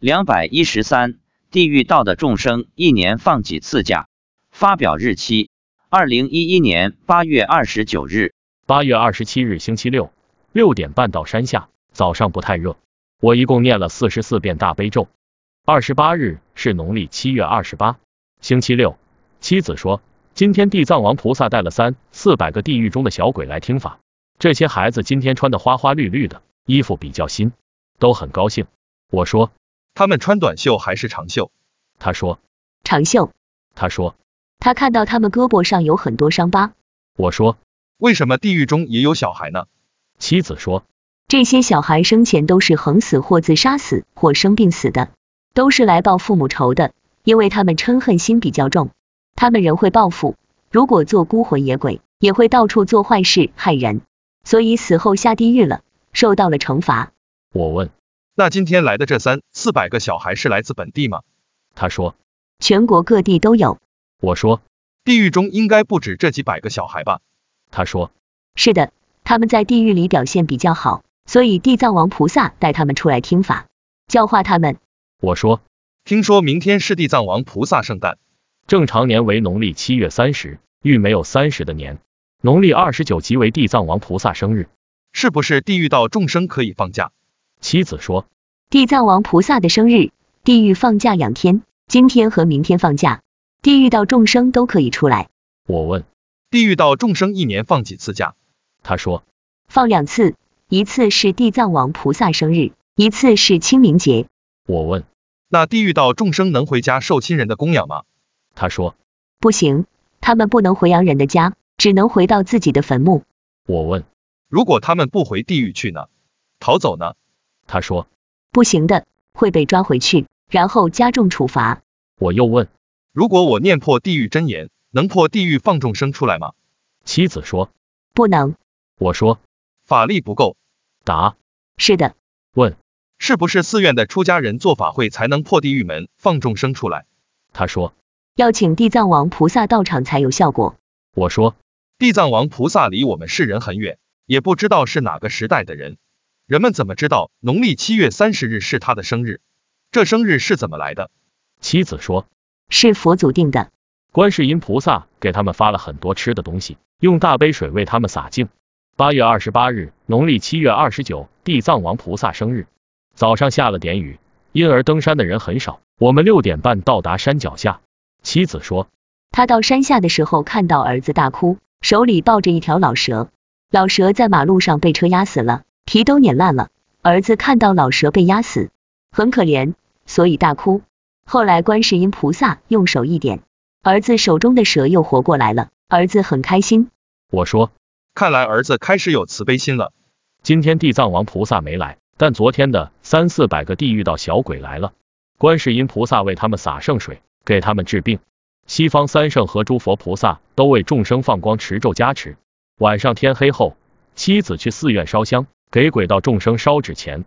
两百一十三，地狱道的众生一年放几次假？发表日期：二零一一年八月二十九日。八月二十七日星期六，六点半到山下，早上不太热。我一共念了四十四遍大悲咒。二十八日是农历七月二十八，星期六。妻子说，今天地藏王菩萨带了三四百个地狱中的小鬼来听法。这些孩子今天穿的花花绿绿的衣服比较新，都很高兴。我说。他们穿短袖还是长袖？他说长袖。他说他看到他们胳膊上有很多伤疤。我说为什么地狱中也有小孩呢？妻子说这些小孩生前都是横死或自杀死或生病死的，都是来报父母仇的，因为他们嗔恨心比较重，他们人会报复，如果做孤魂野鬼，也会到处做坏事害人，所以死后下地狱了，受到了惩罚。我问。那今天来的这三四百个小孩是来自本地吗？他说，全国各地都有。我说，地狱中应该不止这几百个小孩吧？他说，是的，他们在地狱里表现比较好，所以地藏王菩萨带他们出来听法，教化他们。我说，听说明天是地藏王菩萨圣诞，正常年为农历七月三十，遇没有三十的年，农历二十九即为地藏王菩萨生日，是不是地狱道众生可以放假？妻子说：“地藏王菩萨的生日，地狱放假两天，今天和明天放假，地狱道众生都可以出来。”我问：“地狱道众生一年放几次假？”他说：“放两次，一次是地藏王菩萨生日，一次是清明节。”我问：“那地狱道众生能回家受亲人的供养吗？”他说：“不行，他们不能回洋人的家，只能回到自己的坟墓。”我问：“如果他们不回地狱去呢？逃走呢？”他说不行的，会被抓回去，然后加重处罚。我又问，如果我念破地狱真言，能破地狱放众生出来吗？妻子说不能。我说法力不够。答是的。问是不是寺院的出家人做法会才能破地狱门放众生出来？他说要请地藏王菩萨到场才有效果。我说地藏王菩萨离我们世人很远，也不知道是哪个时代的人。人们怎么知道农历七月三十日是他的生日？这生日是怎么来的？妻子说，是佛祖定的。观世音菩萨给他们发了很多吃的东西，用大杯水为他们洒净。八月二十八日，农历七月二十九，地藏王菩萨生日。早上下了点雨，因而登山的人很少。我们六点半到达山脚下。妻子说，他到山下的时候看到儿子大哭，手里抱着一条老蛇，老蛇在马路上被车压死了。皮都碾烂了，儿子看到老蛇被压死，很可怜，所以大哭。后来观世音菩萨用手一点，儿子手中的蛇又活过来了，儿子很开心。我说，看来儿子开始有慈悲心了。今天地藏王菩萨没来，但昨天的三四百个地狱道小鬼来了，观世音菩萨为他们洒圣水，给他们治病。西方三圣和诸佛菩萨都为众生放光持咒加持。晚上天黑后，妻子去寺院烧香。给鬼道众生烧纸钱。